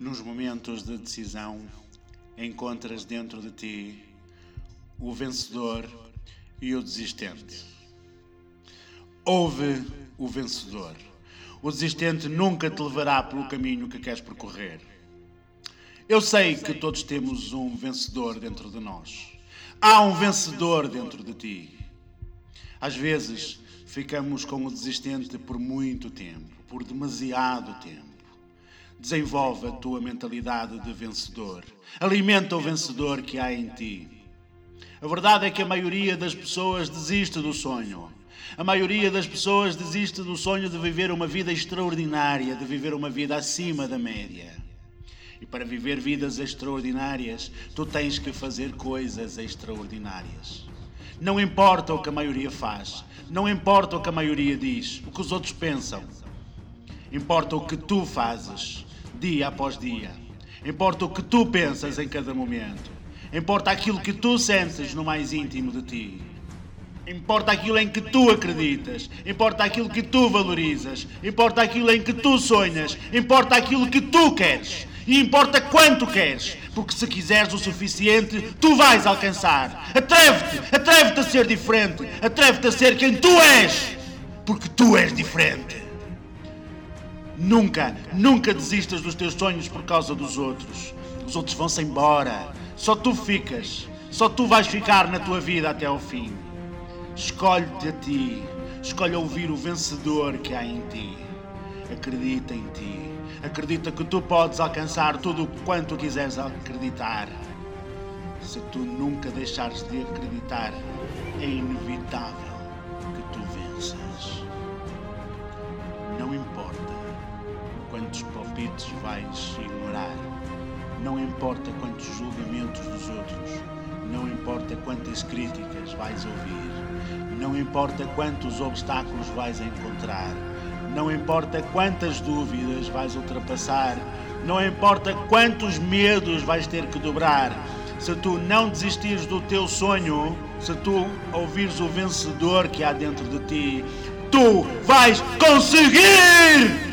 Nos momentos de decisão, encontras dentro de ti o vencedor e o desistente. Ouve o vencedor. O desistente nunca te levará pelo caminho que queres percorrer. Eu sei que todos temos um vencedor dentro de nós. Há um vencedor dentro de ti. Às vezes ficamos com o desistente por muito tempo, por demasiado tempo. Desenvolve a tua mentalidade de vencedor. Alimenta o vencedor que há em ti. A verdade é que a maioria das pessoas desiste do sonho. A maioria das pessoas desiste do sonho de viver uma vida extraordinária, de viver uma vida acima da média. E para viver vidas extraordinárias, tu tens que fazer coisas extraordinárias. Não importa o que a maioria faz, não importa o que a maioria diz, o que os outros pensam. Importa o que tu fazes dia após dia. Importa o que tu pensas em cada momento. Importa aquilo que tu sentes no mais íntimo de ti. Importa aquilo em que tu acreditas, importa aquilo que tu valorizas, importa aquilo em que tu sonhas, importa aquilo que tu queres e importa quanto queres, porque se quiseres o suficiente, tu vais alcançar. Atreve-te, atreve-te a ser diferente, atreve-te a ser quem tu és, porque tu és diferente. Nunca, nunca desistas dos teus sonhos por causa dos outros. Os outros vão-se embora. Só tu ficas. Só tu vais ficar na tua vida até ao fim. Escolhe-te a ti. Escolhe ouvir o vencedor que há em ti. Acredita em ti. Acredita que tu podes alcançar tudo quanto quiseres acreditar. Se tu nunca deixares de acreditar, é inevitável que tu venças. Vais ignorar. Não importa quantos julgamentos dos outros. Não importa quantas críticas vais ouvir. Não importa quantos obstáculos vais encontrar. Não importa quantas dúvidas vais ultrapassar. Não importa quantos medos vais ter que dobrar. Se tu não desistires do teu sonho, se tu ouvires o vencedor que há dentro de ti, tu vais conseguir!